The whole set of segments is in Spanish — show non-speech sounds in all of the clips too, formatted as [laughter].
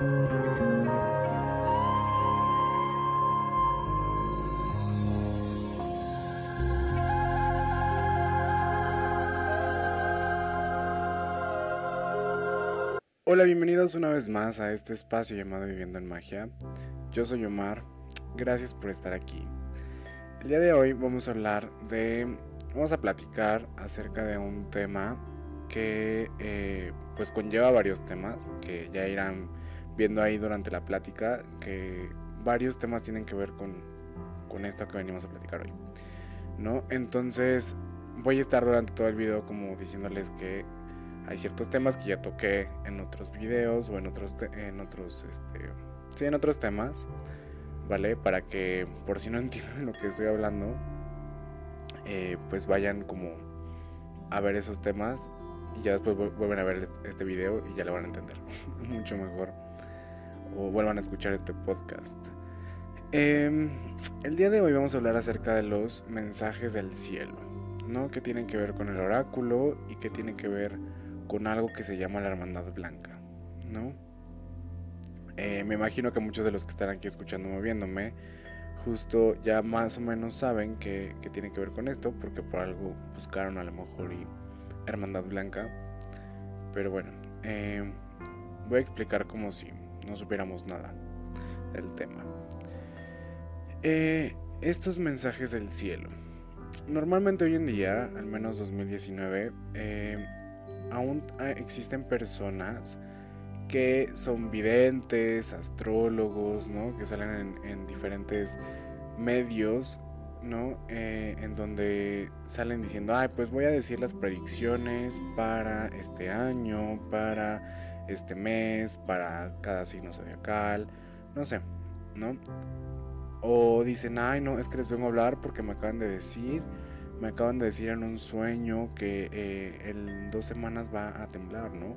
Hola, bienvenidos una vez más a este espacio llamado Viviendo en Magia. Yo soy Omar, gracias por estar aquí. El día de hoy vamos a hablar de, vamos a platicar acerca de un tema que eh, pues conlleva varios temas que ya irán viendo ahí durante la plática, que varios temas tienen que ver con, con esto que venimos a platicar hoy. ¿No? Entonces voy a estar durante todo el video como diciéndoles que hay ciertos temas que ya toqué en otros videos o en otros, en otros, este, sí, en otros temas, ¿vale? Para que por si no [laughs] entienden lo que estoy hablando, eh, pues vayan como a ver esos temas y ya después vuelven a ver este video y ya lo van a entender [laughs] mucho mejor o vuelvan a escuchar este podcast. Em, el día de hoy vamos a hablar acerca de los mensajes del cielo, ¿no? Que tienen que ver con el oráculo y que tienen que ver con algo que se llama la Hermandad Blanca, ¿no? Eh, me imagino que muchos de los que están aquí escuchando moviéndome, justo ya más o menos saben que, tiene que ver con esto, porque por algo buscaron a lo mejor y Hermandad Blanca. Pero bueno, eh, voy a explicar como si no supiéramos nada del tema. Eh, estos mensajes del cielo. Normalmente hoy en día, al menos 2019, eh, aún ah, existen personas que son videntes, astrólogos, ¿no? Que salen en, diferentes medios, ¿no? Eh, en donde salen diciendo, ay, pues voy a decir las predicciones para este año, para este mes, para cada signo zodiacal, no sé, ¿no? O dicen, ay, no, es que les vengo a hablar porque me acaban de decir me acaban de decir en un sueño que eh, en dos semanas va a temblar, ¿no?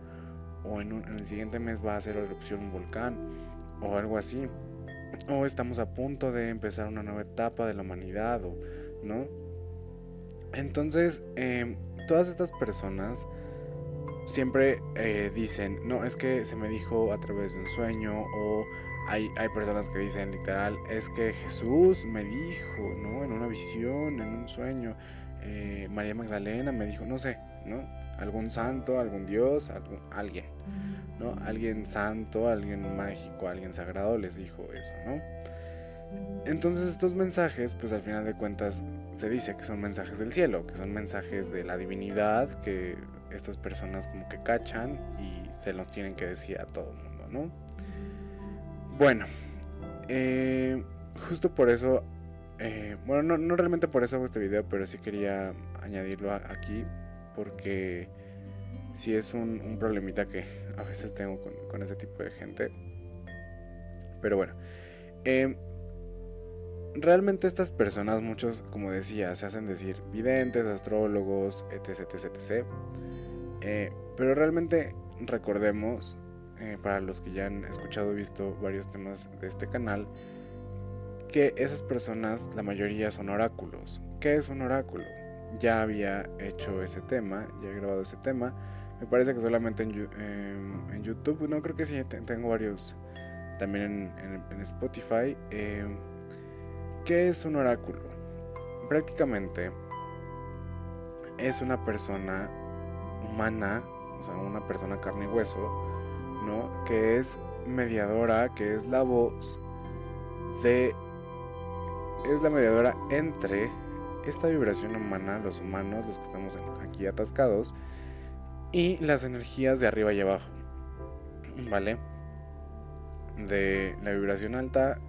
O en, el siguiente mes va a hacer erupción un volcán, o algo así. O estamos a punto de empezar una nueva etapa de la humanidad, ¿no? Entonces, em, todas estas personas siempre eh, dicen, no, es que se me dijo a través de un sueño, o hay, hay personas que dicen literal, es que Jesús me dijo, ¿no? En una visión, en un sueño. Eh, María Magdalena me dijo, no sé, ¿no? Algún santo, algún dios, algún, alguien, ¿no? Alguien santo, alguien mágico, alguien sagrado les dijo eso, ¿no? Entonces estos mensajes, pues al final de cuentas se dice que son mensajes del cielo, que son mensajes de la divinidad que estas personas como que cachan y se los tienen que decir a todo mundo, ¿no? Bueno, eh, justo por eso, eh, bueno, no, realmente por eso hago este video, pero sí quería añadirlo aquí, porque sí es un, problemita que a veces tengo con, ese tipo de gente. Pero bueno, eh, realmente estas personas, muchos, como decía, se hacen decir videntes, astrólogos, etc, etc, etc. pero realmente recordemos eh, para los que ya han escuchado y visto varios temas de este canal, que esas personas, la mayoría son oráculos. ¿Qué es un oráculo? Ya había hecho ese tema, ya he grabado ese tema. Me parece que solamente en, em, YouTube, no creo que sí, tengo varios también en, Spotify. ¿Qué es un oráculo? Prácticamente es una persona humana, o sea, una persona carne y hueso, ¿no? Que es mediadora, que es la voz de... Es la mediadora entre esta vibración humana, los humanos, los que estamos aquí atascados, y las energías de arriba y abajo, ¿vale? De la vibración alta,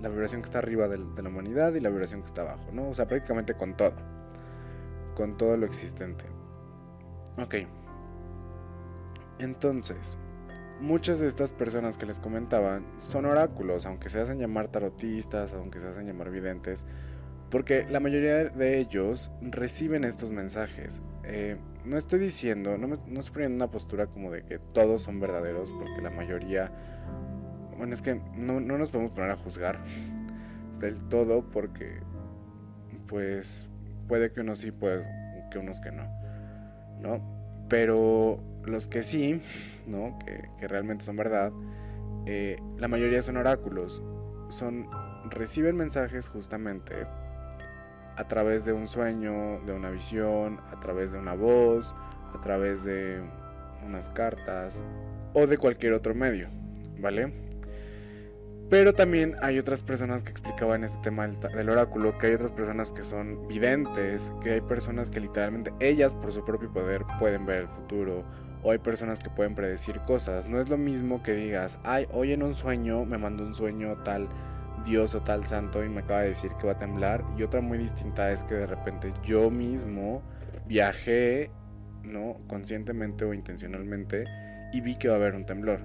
la vibración que está arriba de, de la humanidad y la vibración que está abajo, ¿no? O sea, prácticamente con todo, con todo lo existente. Ok. Entonces, muchas de estas personas que les comentaban son oráculos, aunque se hacen llamar tarotistas, aunque se hacen llamar videntes, porque la mayoría de ellos reciben estos mensajes. Eh, no estoy diciendo, no, me, no estoy poniendo una postura como de que todos son verdaderos, porque la mayoría, bueno, es que no, no nos podemos poner a juzgar del todo, porque pues puede que unos sí, puede que unos que no, ¿no? Pero los que sí, ¿no? Que, realmente son verdad, eh, la mayoría son oráculos. Son, reciben mensajes justamente a través de un sueño, de una visión, a través de una voz, a través de unas cartas o de cualquier otro medio, ¿vale? Pero también hay otras personas que explicaban este tema del, oráculo, que hay otras personas que son videntes, que hay personas que literalmente ellas por su propio poder pueden ver el futuro, o hay personas que pueden predecir cosas. No es lo mismo que digas, ay, hoy en un sueño me mandó un sueño tal Dios o tal santo y me acaba de decir que va a temblar. Y otra muy distinta es que de repente yo mismo viajé, ¿no? Conscientemente o intencionalmente y vi que va a haber un temblor.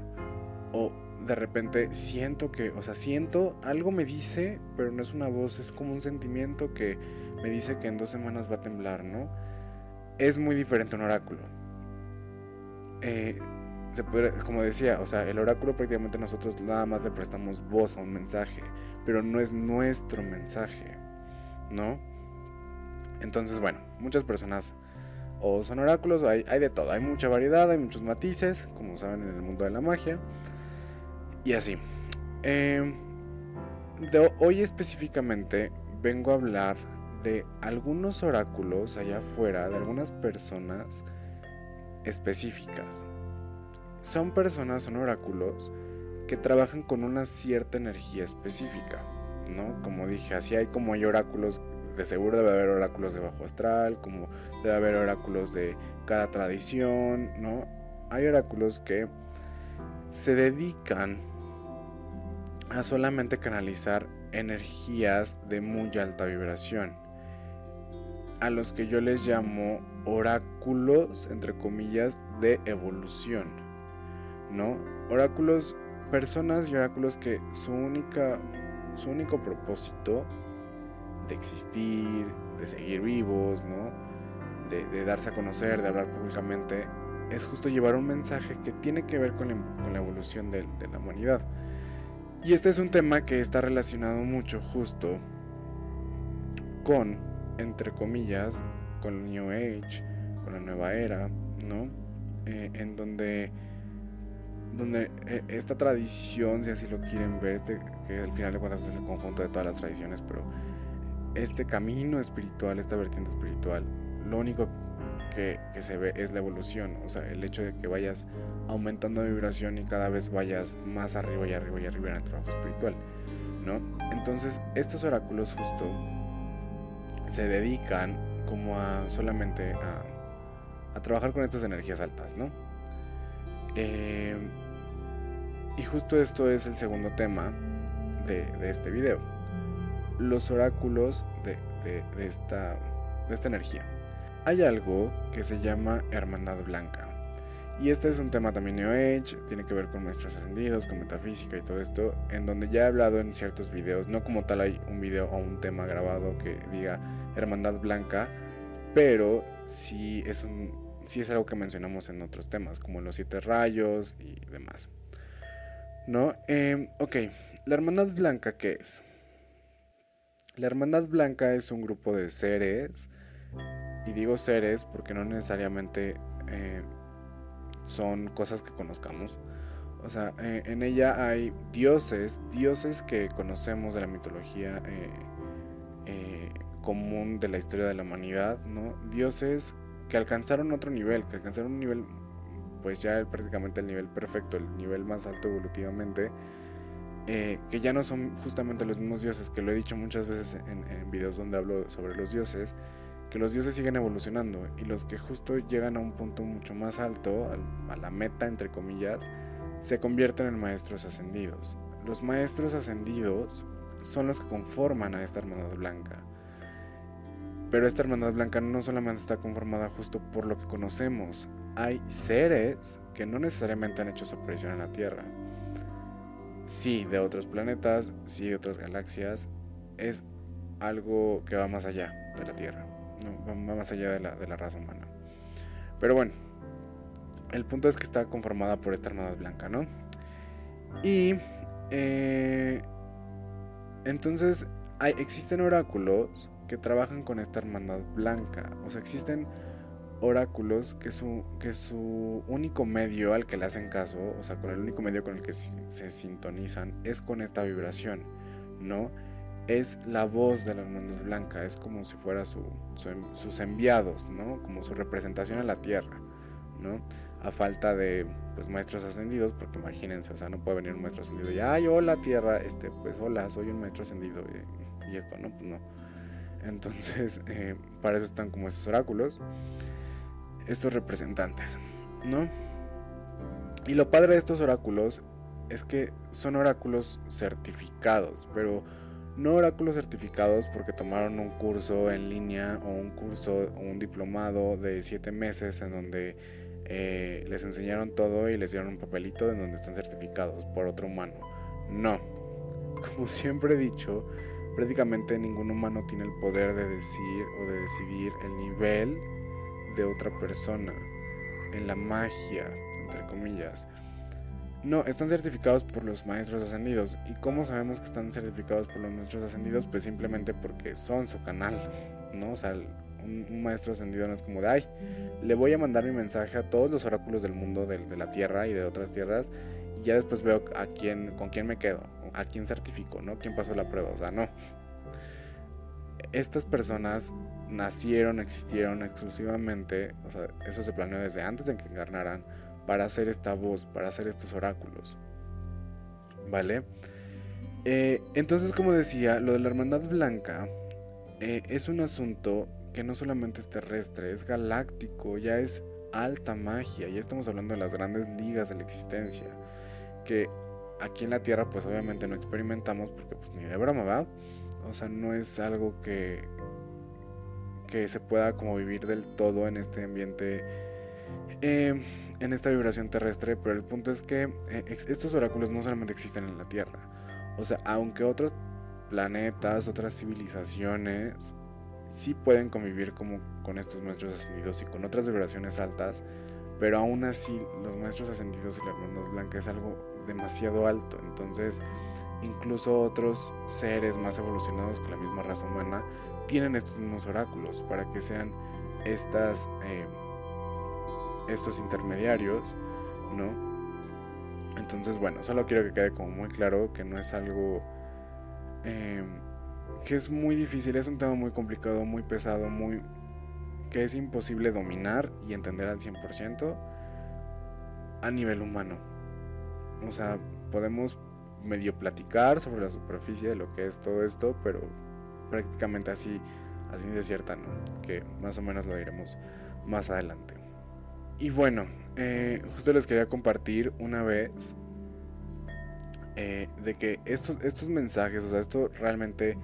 O de repente siento que, o sea, siento, algo me dice, pero no es una voz, es como un sentimiento que me dice que en dos semanas va a temblar, ¿no? Es muy diferente un oráculo. Eh, se puede, como decía, o sea, el oráculo prácticamente nosotros nada más le prestamos voz a un mensaje, pero no es nuestro mensaje, ¿no? Entonces, bueno, muchas personas o son oráculos, hay, hay de todo, hay mucha variedad, hay muchos matices, como saben en el mundo de la magia. Y así. Em, hoy específicamente vengo a hablar de algunos oráculos allá afuera, de algunas personas específicas. Son personas, son oráculos que trabajan con una cierta energía específica, ¿no? Como dije, así hay como hay oráculos, de seguro debe haber oráculos de bajo astral, como debe haber oráculos de cada tradición, ¿no? Hay oráculos que se dedican a solamente canalizar energías de muy alta vibración, a los que yo les llamo oráculos, entre comillas, de evolución, ¿no? Oráculos, personas y oráculos que su única, su único propósito de existir, de seguir vivos, ¿no? De, darse a conocer, de hablar públicamente, es justo llevar un mensaje que tiene que ver con la, evolución de la humanidad. Y este es un tema que está relacionado mucho justo con, entre comillas, con el New Age, con la nueva era, ¿no? Eh, en donde, donde eh, esta tradición, si así lo quieren ver, este, que al final de cuentas es el conjunto de todas las tradiciones, pero este camino espiritual, esta vertiente espiritual, lo único que, se ve es la evolución, o sea, el hecho de que vayas aumentando de vibración y cada vez vayas más arriba y arriba y arriba en el trabajo espiritual, ¿no? Entonces, estos oráculos justo se dedican como a solamente a, trabajar con estas energías altas, ¿no? Em, y justo esto es el segundo tema de, este video. Los oráculos de esta energía hay algo que se llama Hermandad Blanca. Y este es un tema también New Age, tiene que ver con nuestros ascendidos, con metafísica y todo esto, en donde ya he hablado en ciertos videos, no como tal hay un video o un tema grabado que diga Hermandad Blanca, pero sí es, un, sí es algo que mencionamos en otros temas, como los siete rayos y demás. ¿No? Em, ok, la Hermandad Blanca, ¿qué es? La Hermandad Blanca es un grupo de seres y digo seres porque no necesariamente eh, son cosas que conozcamos. O sea, eh, en ella hay dioses, dioses que conocemos de la mitología eh, común de la historia de la humanidad, ¿no? Dioses que alcanzaron otro nivel, que alcanzaron un nivel, pues ya prácticamente el nivel perfecto, el nivel más alto evolutivamente, que ya no son justamente los mismos dioses, que lo he dicho muchas veces en, en videos donde hablo sobre los dioses, que los dioses siguen evolucionando y los que justo llegan a un punto mucho más alto, a la meta entre comillas, se convierten en maestros ascendidos. Los maestros ascendidos son los que conforman a esta hermandad blanca. Pero esta hermandad blanca no solamente está conformada justo por lo que conocemos, hay seres que no necesariamente han hecho su aparición en la Tierra. Sí, de otros planetas, sí, de otras galaxias, es algo que va más allá de la Tierra va más allá de la, de la raza humana. Pero bueno, el punto es que está conformada por esta hermandad blanca, ¿no? Y eh, entonces hay, existen oráculos que trabajan con esta hermandad blanca. O sea, existen oráculos que su, que su único medio al que le hacen caso, o sea, con el único medio con el que se, sintonizan, es con esta vibración, ¿no? Es la voz de la hermandad blanca, es como si fuera su, sus enviados, ¿no? Como su representación en la tierra, ¿no? A falta de pues maestros ascendidos, porque imagínense, o sea, no puede venir un maestro ascendido y, ay, hola tierra, este, pues hola, soy un maestro ascendido y, esto, ¿no? Pues no. Entonces, [laughs] eh, para eso están como esos oráculos estos representantes, ¿no? Y lo padre de estos oráculos es que son oráculos certificados, pero no oráculos certificados porque tomaron un curso en línea o un curso o un diplomado de siete meses en donde eh, les enseñaron todo y les dieron un papelito en donde están certificados por otro humano. No, como [laughs] siempre he dicho, prácticamente ningún humano tiene el poder de decir o de decidir el nivel de otra persona, en la magia, entre comillas. No, están certificados por los maestros ascendidos. ¿Y cómo sabemos que están certificados por los maestros ascendidos? Pues simplemente porque son su canal, ¿no? O sea, un, maestro ascendido no es como de, ay, le voy a mandar mi mensaje a todos los oráculos del mundo, de, de la tierra y de otras tierras, y ya después veo a quién, con quién me quedo, a quién certifico, ¿no? ¿Quién pasó la prueba? O sea, no. Estas personas nacieron, existieron exclusivamente, o sea, eso se planeó desde antes de que encarnaran, para hacer esta voz, para hacer estos oráculos. ¿Vale? Eh, entonces, como decía, lo de la Hermandad Blanca eh, es un asunto que no solamente es terrestre, es galáctico, ya es alta magia, ya estamos hablando de las grandes ligas de la existencia, que aquí en la Tierra pues obviamente no experimentamos porque pues ni de broma, ¿va? O sea, no es algo que, que se pueda como vivir del todo en este ambiente, eh, en esta vibración terrestre, pero el punto es que eh, estos oráculos no solamente existen en la Tierra, o sea, aunque otros planetas, otras civilizaciones sí pueden convivir como con estos maestros ascendidos y con otras vibraciones altas, pero aún así los maestros ascendidos y la hermandad blanca es algo demasiado alto, entonces incluso otros seres más evolucionados que la misma raza humana tienen estos mismos oráculos para que sean estas, eh, estos intermediarios, ¿no? Entonces, bueno, solo quiero que quede como muy claro que no es algo eh, que es muy difícil, es un tema muy complicado, muy pesado, muy que es imposible dominar y entender al 100% a nivel humano. O sea, podemos medio platicar sobre la superficie de lo que es todo esto, pero prácticamente así, así de cierta, ¿no? Que más o menos lo diremos más adelante. Y bueno, eh, justo les quería compartir una vez eh, de que estos, estos mensajes, o sea, esto realmente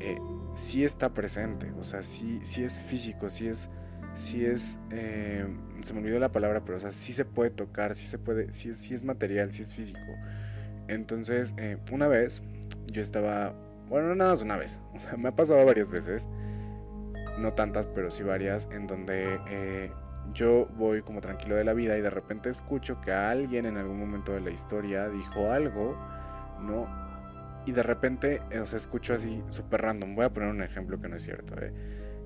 eh, sí está presente, o sea, sí, sí es físico, sí es, sí es, se me olvidó la palabra, pero o sea, sí se puede tocar, sí se puede, sí, sí es material, sí es físico. Entonces, una vez yo estaba bueno, no nada más una vez. [laughs] O sea, me ha pasado varias veces. No tantas, pero sí varias. En donde eh, yo voy como tranquilo de la vida y de repente escucho que alguien en algún momento de la historia dijo algo, ¿no? Y de repente, eh, o escucho así súper random. Voy a poner un ejemplo que no es cierto, ¿eh?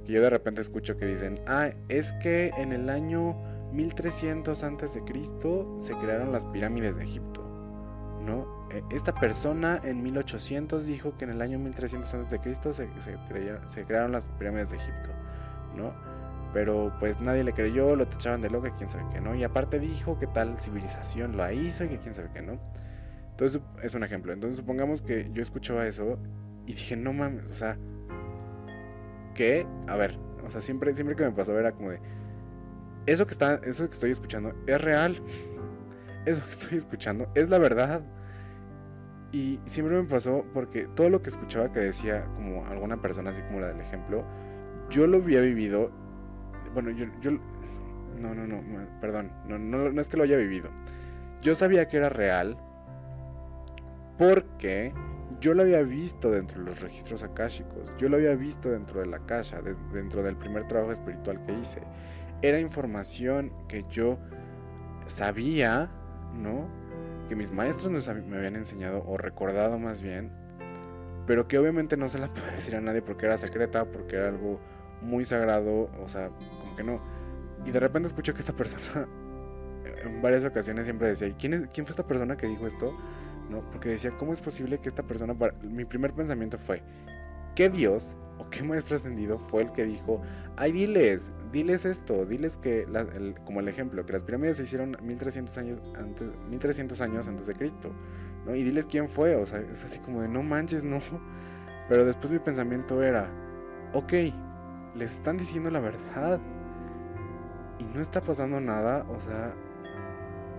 Que yo de repente escucho que dicen, ah, es que en el año 1300 antes de Cristo se crearon las pirámides de Egipto, ¿no? Eh, esta persona en 1800 dijo que en el año 1300 a.C. Se, se, se crearon las pirámides de Egipto, ¿no? Pero pues nadie le creyó, lo tachaban de loco, quién sabe qué, ¿no? Y aparte dijo que tal civilización lo hizo y que quién sabe qué, ¿no? Entonces es un ejemplo. Entonces supongamos que yo escuchaba eso y dije, no mames, o sea, ¿qué? A ver, o sea, siempre, siempre que me pasó era como de, eso que, está, eso que estoy escuchando es real. [laughs] Eso que estoy escuchando es la verdad. Y siempre me pasó porque todo lo que escuchaba que decía como alguna persona, así como la del ejemplo, yo lo había vivido. Bueno, yo. no, no, no, perdón. No, no, no es que lo haya vivido. Yo sabía que era real porque yo lo había visto dentro de los registros akáshicos. Yo lo había visto dentro de la caja, dentro del primer trabajo espiritual que hice. Era información que yo sabía, ¿no? que mis maestros me habían enseñado o recordado más bien, pero que obviamente no se la [laughs] puede decir a nadie porque era secreta, porque era algo muy sagrado, o sea, que no. Y de repente escucho que esta persona [laughs] en varias ocasiones siempre decía, ¿quién, es, ¿quién fue esta persona que dijo esto? ¿No? Porque decía, ¿cómo es posible que esta persona... Mi primer pensamiento fue, ¿qué Dios o qué maestro ascendido fue el que dijo, ay, diles, diles esto, diles que, como el ejemplo, que las pirámides se hicieron 1300 años antes, 1300 años antes de Cristo, ¿no? Y diles quién fue, o sea, es así como de, no manches, no. Pero después mi pensamiento era, ok, les están diciendo la verdad y no está pasando nada, o sea,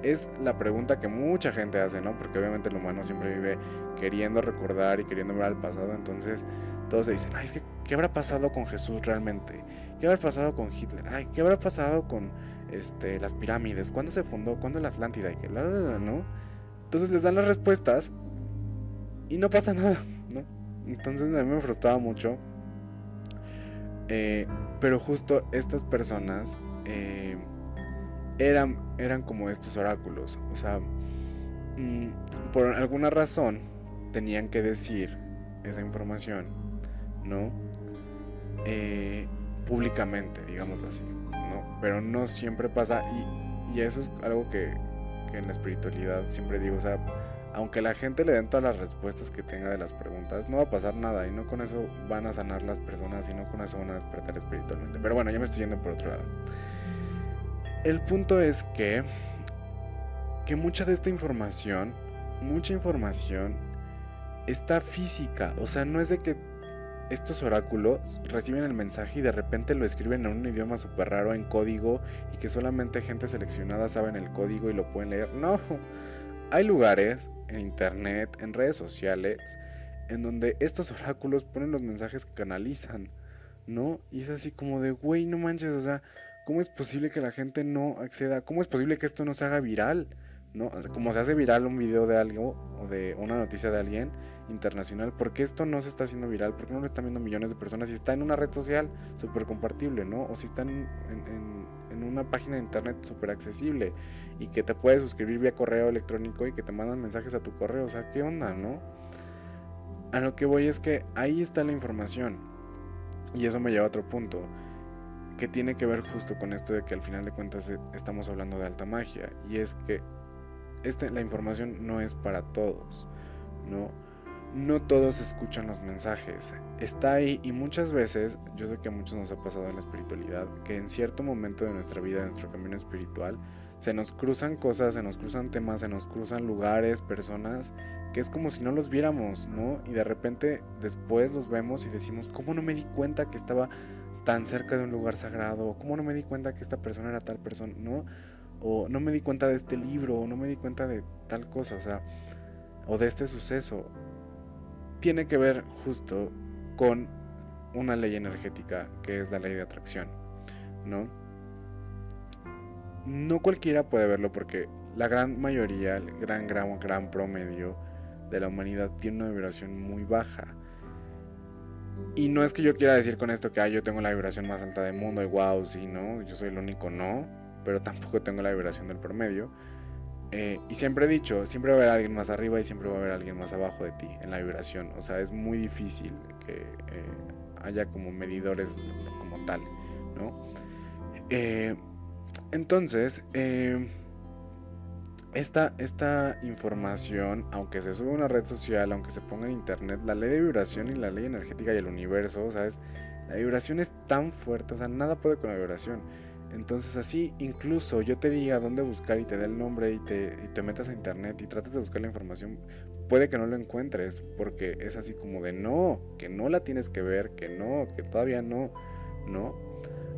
es la pregunta que mucha gente hace, ¿no? Porque obviamente el humano siempre vive queriendo recordar y queriendo ver al pasado, entonces todos se dicen, ay, es que, ¿qué habrá pasado con Jesús realmente? ¿Qué habrá pasado con Hitler? Ay, ¿qué habrá pasado con este, las pirámides? ¿Cuándo se fundó? ¿Cuándo la Atlántida? Y que ¿no? Entonces les dan las respuestas y no pasa nada, ¿no? Entonces a mí me frustraba mucho. Eh, pero justo estas personas eh, eran, eran como estos oráculos. O sea, mm, por alguna razón tenían que decir esa información ¿no? Eh, públicamente, digamos así, ¿no? Pero no siempre pasa y, y eso es algo que, que, en la espiritualidad siempre digo, o sea, aunque la gente le den todas las respuestas que tenga de las preguntas, no va a pasar nada y no con eso van a sanar las personas y no con eso van a despertar espiritualmente. Pero bueno, ya me estoy yendo por otro lado. El punto es que que mucha de esta información, mucha información está física, o sea, no es de que estos oráculos reciben el mensaje y de repente lo escriben en un idioma súper raro, en código, y que solamente gente seleccionada sabe el código y lo pueden leer. No, hay lugares en internet, en redes sociales, en donde estos oráculos ponen los mensajes que canalizan, ¿no? Y es así como de, güey, no manches, o sea, ¿cómo es posible que la gente no acceda? ¿Cómo es posible que esto no se haga viral? ¿No? como se hace viral un video de algo o de una noticia de alguien, internacional, porque esto no se está haciendo viral, porque no lo están viendo millones de personas, si está en una red social súper compartible, ¿no? O si está en, una página de internet súper accesible y que te puedes suscribir vía correo electrónico y que te mandan mensajes a tu correo, o sea, ¿qué onda, no? A lo que voy es que ahí está la información y eso me lleva a otro punto que tiene que ver justo con esto de que al final de cuentas eh, estamos hablando de alta magia y es que este, la información no es para todos, ¿no? no todos escuchan los mensajes. Está ahí y muchas veces, yo sé que a muchos nos ha pasado en la espiritualidad, que en cierto momento de nuestra vida, de nuestro camino espiritual, se nos cruzan cosas, se nos cruzan temas, se nos cruzan lugares, personas, que es como si no los viéramos, ¿no? Y de repente después los vemos y decimos, ¿cómo no me di cuenta que estaba tan cerca de un lugar sagrado? ¿Cómo no me di cuenta que esta persona era tal persona, ¿no? O no me di cuenta de este libro, o no me di cuenta de tal cosa, o sea, o de este suceso tiene que ver justo con una ley energética que es la ley de atracción, ¿no? No cualquiera puede verlo porque la gran mayoría, el gran, gran, gran promedio de la humanidad tiene una vibración muy baja. Y no es que yo quiera decir con esto que yo tengo la vibración más alta del mundo y wow, sí, no, yo soy el único, no, pero tampoco tengo la vibración del promedio eh, y siempre he dicho, siempre va a haber alguien más arriba y siempre va a haber alguien más abajo de ti en la vibración. O sea, es muy difícil que eh, haya como medidores como tal, ¿no? Eh, entonces, esta, esta información, aunque se sube a una red social, aunque se ponga en internet, la ley de vibración y la ley energética y el universo, ¿sabes? La vibración es tan fuerte, o sea, nada puede con la vibración. Entonces así incluso yo te diga dónde buscar y te dé el nombre y te, te metas a internet y trates de buscar la información, puede que no lo encuentres porque es así como de no, que no la tienes que ver, que no, que todavía no, no.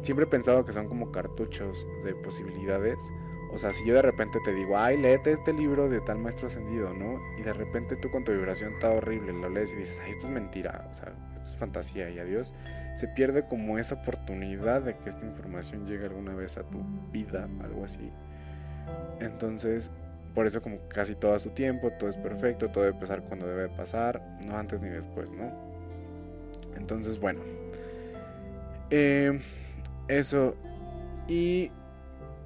Siempre he pensado que son como cartuchos de posibilidades. O sea, si yo de repente te digo, ay, léete este libro de tal maestro ascendido, ¿no? Y de repente tú con tu vibración está horrible, lo lees y dices, ay, esto es mentira, o sea, esto es fantasía y adiós se pierde como esa oportunidad de que esta información llegue alguna vez a tu vida, algo así. Entonces, por eso como casi todo a su tiempo, todo es perfecto, todo debe pasar cuando debe pasar, no antes ni después, ¿no? Entonces, bueno. Eh, eso. Y,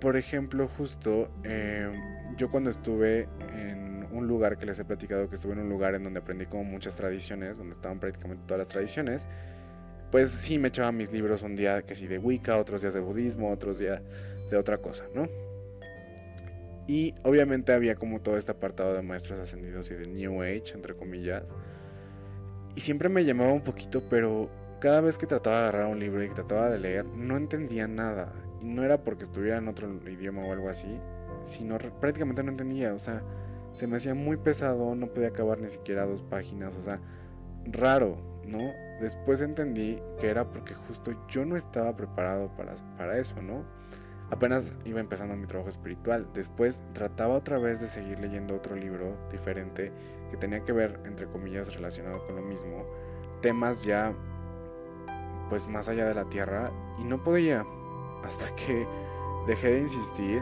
por ejemplo, justo, eh, yo cuando estuve en un lugar que les he platicado, que estuve en un lugar en donde aprendí como muchas tradiciones, donde estaban prácticamente todas las tradiciones, pues sí me echaba mis libros un día que sí de Wicca, otros días de budismo, otros días de otra cosa, ¿no? Y obviamente había como todo este apartado de maestros ascendidos y de New Age, entre comillas. Y siempre me llamaba un poquito, pero cada vez que trataba de agarrar un libro y que trataba de leer, no entendía nada. No era porque estuviera en otro idioma o algo así, sino prácticamente no entendía. O sea, se me hacía muy pesado, no podía acabar ni siquiera dos páginas. O sea, raro, ¿no? Después entendí que era porque justo yo no estaba preparado para, para eso, ¿no? Apenas iba empezando mi trabajo espiritual. Después trataba otra vez de seguir leyendo otro libro diferente que tenía que ver, entre comillas, relacionado con lo mismo. Temas ya, pues más allá de la tierra. Y no podía. Hasta que dejé de insistir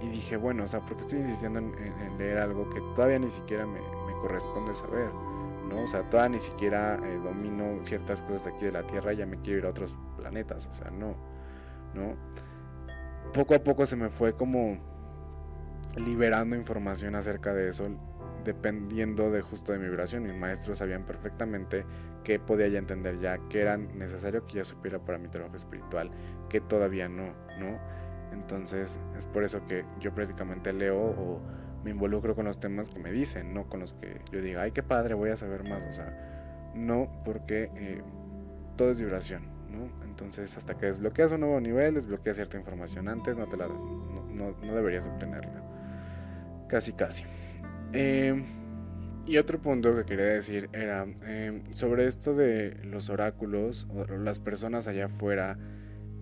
y dije, bueno, o sea, ¿por qué estoy insistiendo en, leer algo que todavía ni siquiera me, corresponde saber? ¿no? O sea, todavía ni siquiera eh, domino ciertas cosas aquí de la Tierra ya me quiero ir a otros planetas, o sea, no, ¿no? poco a poco se me fue como liberando información acerca de eso, dependiendo de justo de mi vibración. Mis maestros sabían perfectamente que podía ya entender ya, que era necesario que ya supiera para mi trabajo espiritual, que todavía no, ¿no? Entonces es por eso que yo prácticamente leo o me involucro con los temas que me dicen, no con los que yo diga, ay, qué padre, voy a saber más. O sea, no, porque eh, todo es vibración, ¿no? Entonces, hasta que desbloqueas un nuevo nivel, desbloqueas cierta información antes, no, te la, no, deberías obtenerla. Casi, casi. Em, y otro punto que quería decir era em, sobre esto de los oráculos o las personas allá afuera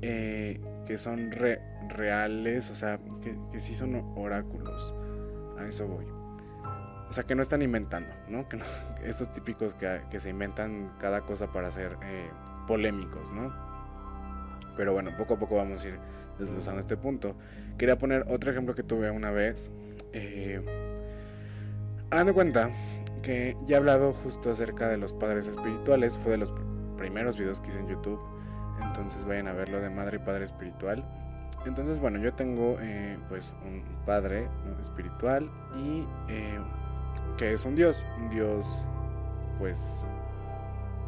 eh, que son reales, o sea, que, que sí son oráculos. A eso voy. O sea, que no están inventando, ¿no? Que [laughs] estos típicos que, que, se inventan cada cosa para ser eh, polémicos, ¿no? Pero bueno, poco a poco vamos a ir desglosando este punto. Quería poner otro ejemplo que tuve una vez. Eh, de cuenta que ya he hablado justo acerca de los padres espirituales. Fue de los primeros videos que hice en YouTube. Entonces vayan a verlo de madre y padre espiritual. Entonces, bueno, yo tengo eh, pues un padre espiritual y eh, que es un dios, un dios pues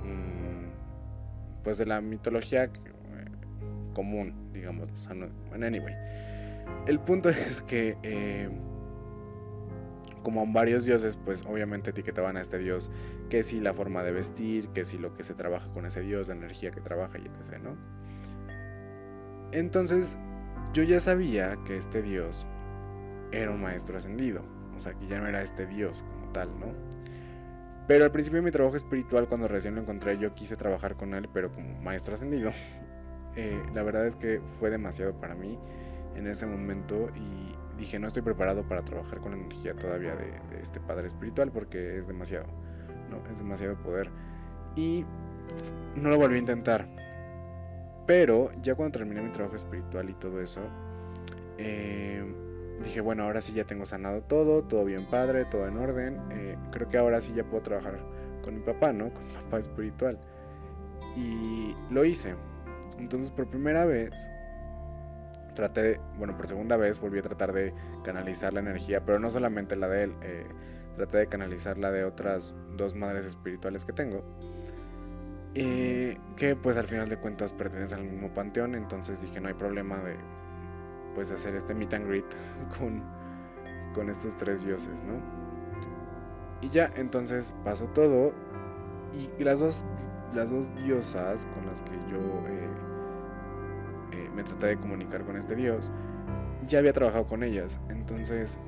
mm, pues de la mitología común, digamos. bueno, anyway. El punto [laughs] es que, eh, como varios dioses, pues obviamente etiquetaban a este dios que si la forma de vestir, que si lo que se trabaja con ese dios, la energía que trabaja y etc., ¿no? Entonces, yo ya sabía que este dios era un maestro ascendido, o sea, que ya no era este dios como tal, ¿no? Pero al principio de mi trabajo espiritual, cuando recién lo encontré, yo quise trabajar con él, pero como maestro ascendido. [laughs] Eh, la verdad es que fue demasiado para mí en ese momento y dije no estoy preparado para trabajar con la energía todavía de, este padre espiritual porque es demasiado, ¿no? Es demasiado poder. Y no lo volví a intentar. Pero ya cuando terminé mi trabajo espiritual y todo eso, eh, dije, bueno, ahora sí ya tengo sanado todo, todo bien padre, todo en orden. Eh, creo que ahora sí ya puedo trabajar con mi papá, ¿no? [laughs] Con mi papá espiritual. Y lo hice. Entonces por primera vez traté, bueno, por segunda vez volví a tratar de canalizar la energía, pero no solamente la de él, eh, traté de canalizar la de otras dos madres espirituales que tengo. Y que pues al final de cuentas pertenecen al mismo panteón, entonces dije no hay problema de pues hacer este meet and greet [laughs] con, con estos tres dioses, ¿no? Y ya, entonces pasó todo y las dos, las dos diosas con las que yo eh, me traté de comunicar con este Dios, ya había trabajado con ellas. Entonces,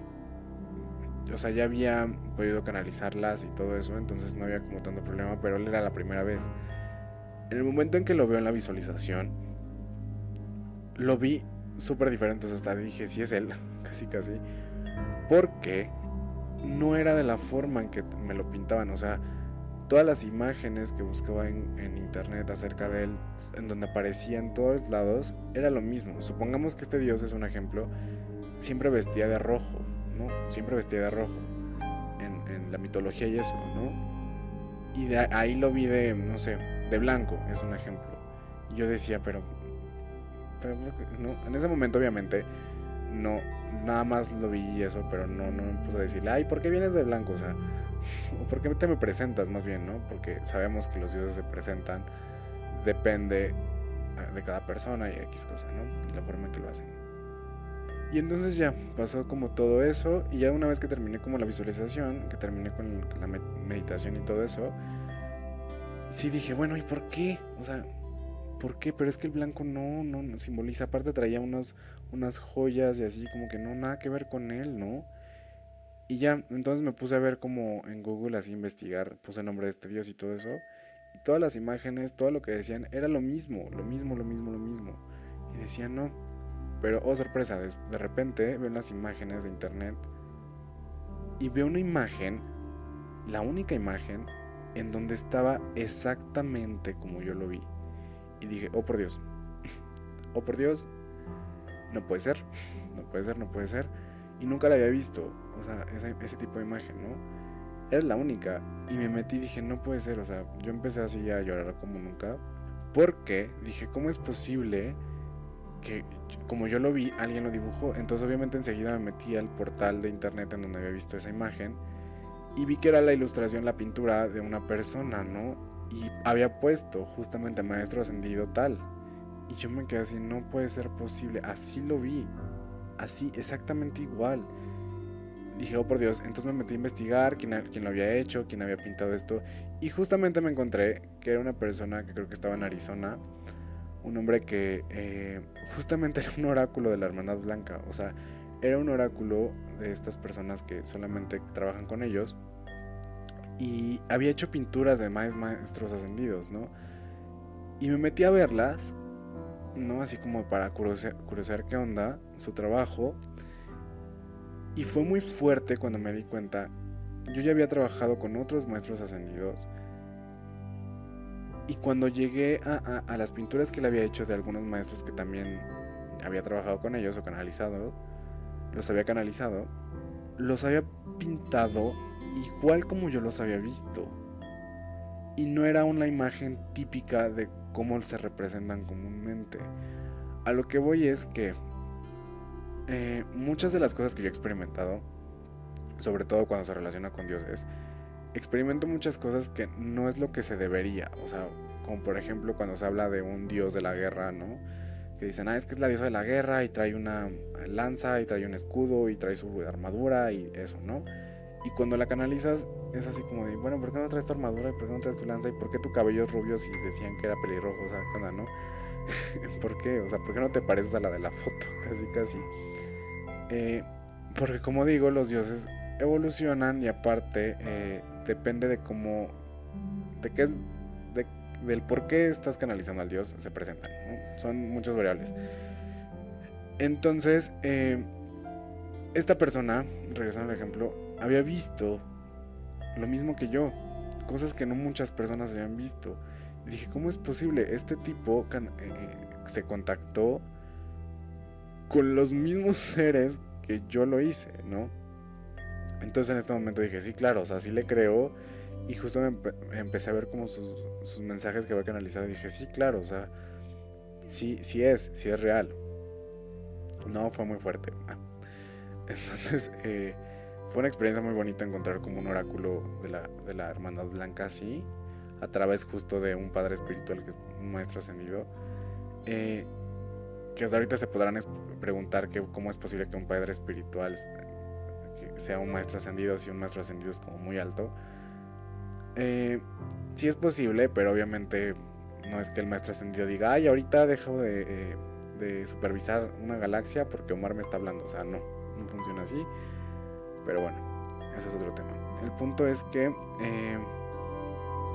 o sea, ya había podido canalizarlas y todo eso, entonces no había como tanto problema, pero él era la primera vez. En el momento en que lo veo en la visualización, lo vi súper diferente, hasta dije, si es él, [laughs] casi casi, porque no era de la forma en que me lo pintaban, o sea, todas las imágenes que buscaba en, internet acerca de él en donde aparecía en todos lados, era lo mismo. Supongamos que este dios es un ejemplo, siempre vestía de rojo, ¿no? Siempre vestía de rojo en, la mitología y eso, ¿no? Y ahí lo vi de, no sé, de blanco, es un ejemplo. Y yo decía, pero, pero no, en ese momento obviamente no, nada más lo vi y eso, pero no, no me puse a decirle, ay, ¿por qué vienes de blanco? O sea, ¿por qué te me presentas más bien, no? Porque sabemos que los dioses se presentan depende ah, de cada persona y X cosa, ¿no? La forma en que lo hacen. Y entonces ya pasó como todo eso y ya una vez que terminé como la visualización, que terminé con la meditación y todo eso, sí dije, bueno, ¿y por qué? O sea, ¿por qué? Pero es que el blanco no, no, no simboliza. Aparte traía unos, unas joyas y así como que no, nada que ver con él, ¿no? Y ya, entonces me puse a ver como en Google así investigar, puse el nombre de este dios y todo eso. Y todas las imágenes, todo lo que decían era lo mismo, lo mismo, lo mismo, lo mismo. Y decían, no, pero, oh sorpresa, de, repente veo las imágenes de internet y veo una imagen, la única imagen, en donde estaba exactamente como yo lo vi. Y dije, oh por Dios, oh por Dios, no puede ser, no puede ser, no puede ser. Y nunca la había visto, o sea, ese, tipo de imagen, ¿no? Era la única. Y me metí y dije, no puede ser, o sea, yo empecé así a llorar como nunca. Porque dije, ¿cómo es posible que como yo lo vi, alguien lo dibujó. Entonces obviamente enseguida me metí al portal de internet en donde había visto esa imagen y vi que era la ilustración, la pintura de una persona, ¿no? Y había puesto justamente maestro ascendido tal. Y yo me quedé así, no puede ser posible. Así lo vi. Así, exactamente igual. Dije, oh por Dios, entonces me metí a investigar quién, quién lo había hecho, quién había pintado esto. Y justamente me encontré que era una persona que creo que estaba en Arizona un hombre que eh, justamente [laughs] era un oráculo de la Hermandad Blanca, o sea, era un oráculo de estas personas que solamente trabajan con ellos y había hecho pinturas de más maestros ascendidos, ¿no? Y me metí a verlas, ¿no? Así como para curiosear, qué onda, su trabajo. Y fue muy fuerte cuando me di cuenta, yo ya había trabajado con otros maestros ascendidos, y cuando llegué a, las pinturas que le había hecho de algunos maestros que también había trabajado con ellos o canalizado, los había canalizado, los había pintado igual como yo los había visto. Y no era una imagen típica de cómo se representan comúnmente. A lo que voy es que eh, muchas de las cosas que yo he experimentado, sobre todo cuando se relaciona con dioses, experimento muchas cosas que no es lo que se debería. O sea, como por ejemplo cuando se habla de un dios de la guerra, ¿no? Que dicen, ah, es que es la diosa de la guerra y trae una lanza y trae un escudo y trae su armadura y eso, ¿no? Y cuando la canalizas es así como de, bueno, ¿por qué no traes tu armadura y por qué no traes tu lanza y por qué tu cabello es rubio si decían que era pelirrojo? O sea, ¿qué no? [laughs] ¿Por qué? O sea, ¿por qué no te pareces a la de la foto? [laughs] Casi, casi. Porque como digo, los dioses evolucionan y aparte eh, depende de cómo, de qué, de, del por qué estás canalizando al Dios, se presentan. Son muchas variables. Entonces, eh, esta persona, regresando al ejemplo, había visto lo mismo que yo, cosas que no muchas personas habían visto. Y dije, ¿cómo es posible? Este tipo eh, se contactó con los mismos [laughs] seres que yo lo hice, ¿no? Entonces en este momento dije, sí, claro, o sea, sí le creo. Y justo me empecé a ver como sus, mensajes que había canalizado. Y dije, sí, claro, o sea, sí, sí es, sí es real. No, fue muy fuerte. [laughs] Entonces, eh, fue una experiencia muy bonita encontrar como un oráculo de la, de la Hermandad Blanca así, a través justo de un padre espiritual que es un maestro ascendido. Eh, que hasta ahorita se podrán preguntar que, cómo es posible que un padre espiritual sea un maestro ascendido, si un maestro ascendido es como muy alto. Eh, sí es posible, pero obviamente no es que el maestro ascendido diga, ay, ahorita dejo de, eh, supervisar una galaxia porque Omar me está hablando. O sea, no, no funciona así. Pero bueno, eso es otro tema. El punto es que eh,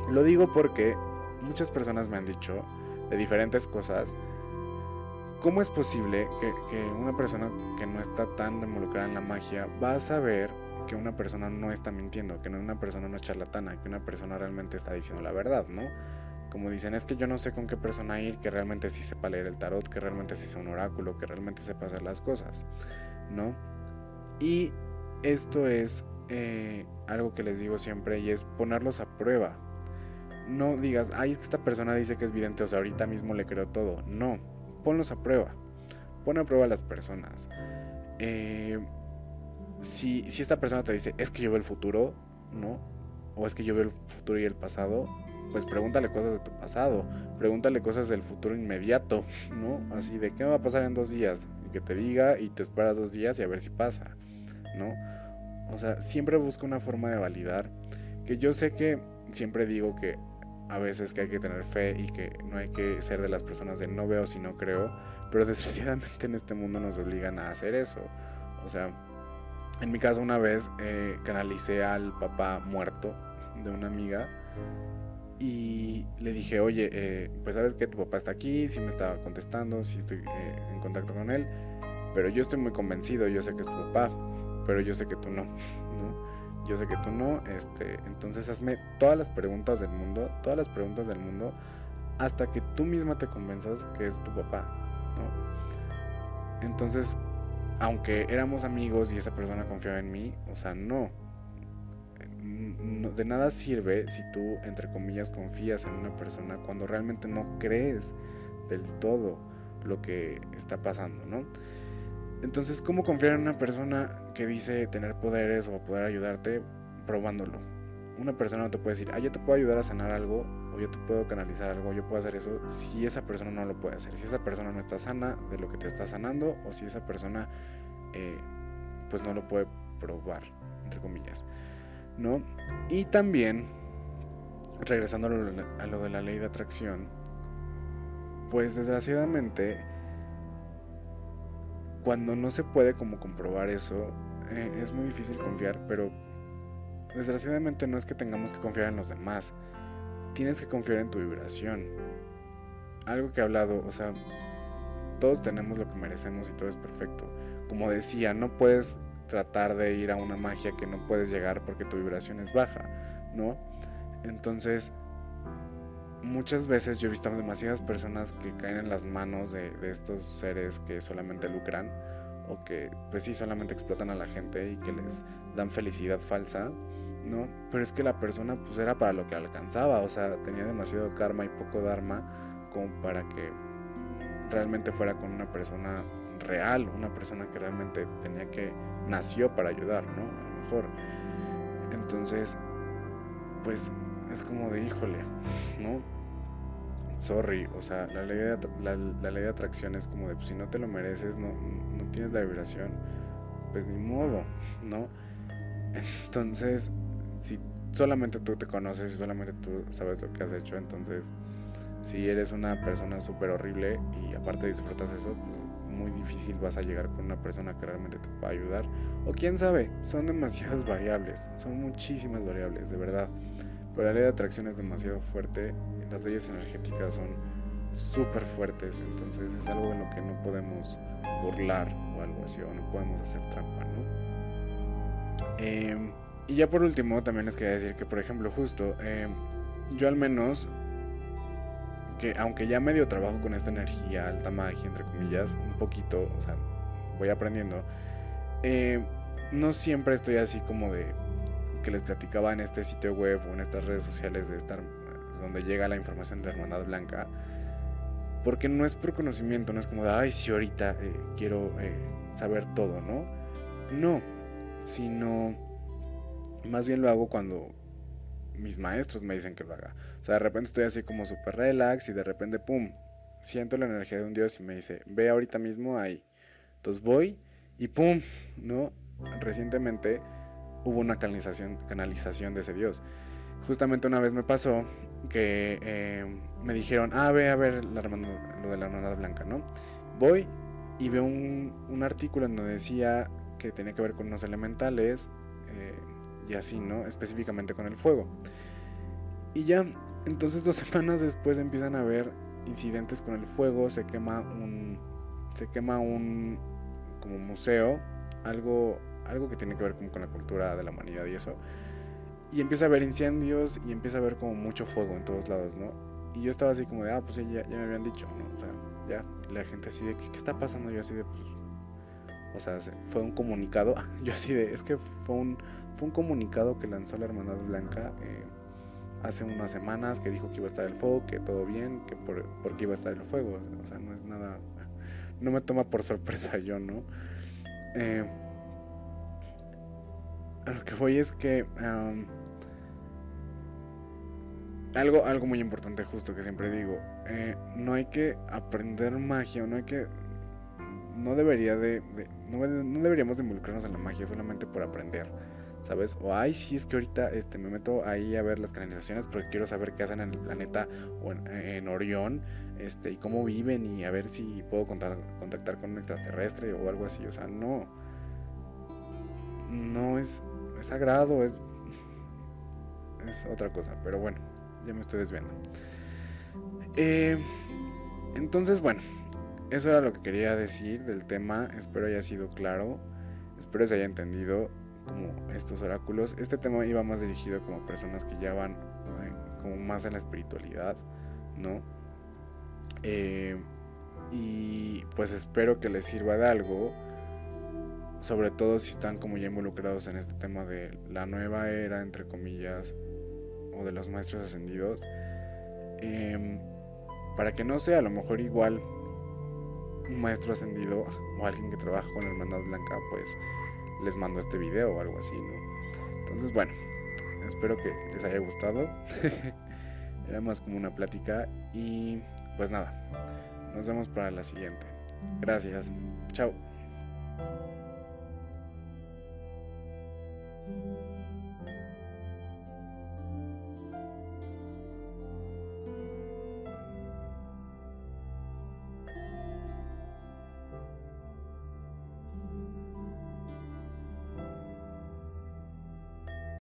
lo digo porque muchas personas me han dicho de diferentes cosas ¿Cómo es posible que, una persona que no está tan involucrada en la magia va a saber que una persona no está mintiendo, que una persona no es charlatana, que una persona realmente está diciendo la verdad, ¿no? Como dicen, es que yo no sé con qué persona ir, que realmente sí sepa leer el tarot, que realmente sí sea un oráculo, que realmente sepa hacer las cosas, ¿no? Y esto es eh, algo que les digo siempre y es ponerlos a prueba. No digas, ay, es que esta persona dice que es vidente, o sea, ahorita mismo le creo todo. No, ponlos a prueba. Pon a prueba a las personas. Eh, si, esta persona te dice, es que yo veo el futuro, ¿no? O es que yo veo el futuro y el pasado, pues pregúntale cosas de tu pasado, pregúntale cosas del futuro inmediato, ¿no? Así de qué va a pasar en dos días, que te diga y te esperas dos días y a ver si pasa, ¿no? O sea, siempre busca una forma de validar, que yo sé que siempre digo que a veces que hay que tener fe y que no hay que ser de las personas de no veo si no creo, pero [laughs] desgraciadamente en este mundo nos obligan a hacer eso. O sea, en mi caso una vez eh, canalicé al papá muerto de una amiga y le dije, oye, eh, pues sabes que tu papá está aquí, sí me estaba contestando, sí estoy eh, en contacto con él, pero yo estoy muy convencido, yo sé que es tu papá, pero yo sé que tú no, [laughs] ¿no? Yo sé que tú no, este, entonces hazme todas las preguntas del mundo, todas las preguntas del mundo, hasta que tú misma te convenzas que es tu papá, ¿no? Entonces, aunque éramos amigos y esa persona confiaba en mí, o sea, no, de nada sirve si tú, entre comillas, confías en una persona cuando realmente no crees del todo lo que está pasando, ¿no? Entonces, ¿cómo confiar en una persona que dice tener poderes o poder ayudarte probándolo? Una persona no te puede decir, ah, yo te puedo ayudar a sanar algo, o yo te puedo canalizar algo, yo puedo hacer eso, si esa persona no lo puede hacer, si esa persona no está sana de lo que te está sanando, o si esa persona, eh, pues no lo puede probar, entre comillas. ¿no? Y también, regresando a lo, de la ley de atracción, pues desgraciadamente, cuando no se puede como comprobar eso, eh, es muy difícil confiar, pero desgraciadamente no es que tengamos que confiar en los demás, tienes que confiar en tu vibración. Algo que he hablado, o sea, todos tenemos lo que merecemos y todo es perfecto. Como decía, no puedes tratar de ir a una magia que no puedes llegar porque tu vibración es baja, ¿no? Entonces, muchas veces yo he visto a demasiadas personas que caen en las manos de, estos seres que solamente lucran o que pues sí solamente explotan a la gente y que les dan felicidad falsa, ¿no? Pero es que la persona pues era para lo que alcanzaba, o sea, tenía demasiado karma y poco dharma como para que realmente fuera con una persona real, una persona que realmente tenía que, nació para ayudar, ¿no? A lo mejor. Entonces, pues es como de, híjole, ¿no? Sorry, o sea, la ley de, la, ley de atracción es como de, pues, si no te lo mereces, no, no tienes la vibración, pues ni modo, ¿no? Entonces, si solamente tú te conoces y solamente tú sabes lo que has hecho, entonces, si eres una persona súper horrible y aparte disfrutas eso, muy difícil vas a llegar con una persona que realmente te pueda ayudar. O quién sabe, son demasiadas variables, son muchísimas variables, de verdad. Pero la ley de atracción es demasiado fuerte, las leyes energéticas son súper fuertes, entonces es algo en lo que no podemos burlar o algo así, o no podemos hacer trampa, ¿no? Em, y ya por último, también les quería decir que, por ejemplo, justo, em, yo al menos que aunque ya medio trabajo con esta energía, alta magia, entre comillas, un poquito, o sea, voy aprendiendo, eh, no siempre estoy así como de que les platicaba en este sitio web o en estas redes sociales de estar donde llega la información de la Hermandad Blanca, porque no es por conocimiento, no es como de, ay, si ahorita eh, quiero eh, saber todo, ¿no? No, sino más bien lo hago cuando mis maestros me dicen que lo haga. O sea, de repente estoy así como súper relax y de repente, ¡pum! Siento la energía de un Dios y me dice, ve ahorita mismo ahí. Entonces voy y ¡pum! ¿No? Recientemente hubo una canalización, canalización de ese Dios. Justamente una vez me pasó que eh, me dijeron, ah, ve a ver la lo de la hermandad blanca, ¿no? Voy y veo un, un, artículo en donde decía que tenía que ver con unos elementales. Eh, y así, ¿no? Específicamente con el fuego. Y ya, entonces dos [laughs] semanas después empiezan a haber incidentes con el fuego, se quema un se quema un como museo, algo algo que tiene que ver como con la cultura de la humanidad y eso. Y empieza a haber incendios y empieza a haber como mucho fuego en todos lados, ¿no? Y yo estaba así como de, ah, pues ya, ya me habían dicho, ¿no? O sea, ya, la gente así de, ¿qué, qué está pasando? Yo así de, pues, o sea, fue un comunicado, [laughs] yo así de, es que fue un, fue un comunicado que lanzó la Hermandad Blanca eh, hace unas semanas que dijo que iba a estar el fuego, que todo bien, que por, porque iba a estar el fuego. O sea, no es nada. No me toma por sorpresa [laughs] yo, ¿no? Eh, a lo que voy es que. algo, algo muy importante, justo que siempre digo: eh, no hay que aprender magia, no hay que no debería de, no, deberíamos de involucrarnos en la magia solamente por aprender. ¿Sabes? O ay, sí, es que ahorita este, me meto ahí a ver las canalizaciones porque quiero saber qué hacen en el planeta o en, Orión este, y cómo viven y a ver si puedo contactar con un extraterrestre o algo así. O sea, no. No es, es sagrado, es, es otra cosa. Pero bueno, ya me estoy desviando. Eh, entonces, bueno, eso era lo que quería decir del tema. Espero haya sido claro. Espero se haya entendido como estos oráculos. Este tema iba más dirigido como personas que ya van eh, como más en la espiritualidad, ¿no? Eh, y pues espero que les sirva de algo. Sobre todo si están como ya involucrados en este tema de la nueva era, entre comillas, o de los maestros ascendidos. Em, para que no sea a lo mejor igual un maestro ascendido o alguien que trabaja con la hermandad blanca, pues les mando este video o algo así, ¿no? Entonces, bueno, espero que les haya gustado. [laughs] Era más como una plática y pues nada, nos vemos para la siguiente. Gracias. Chao. Thank you.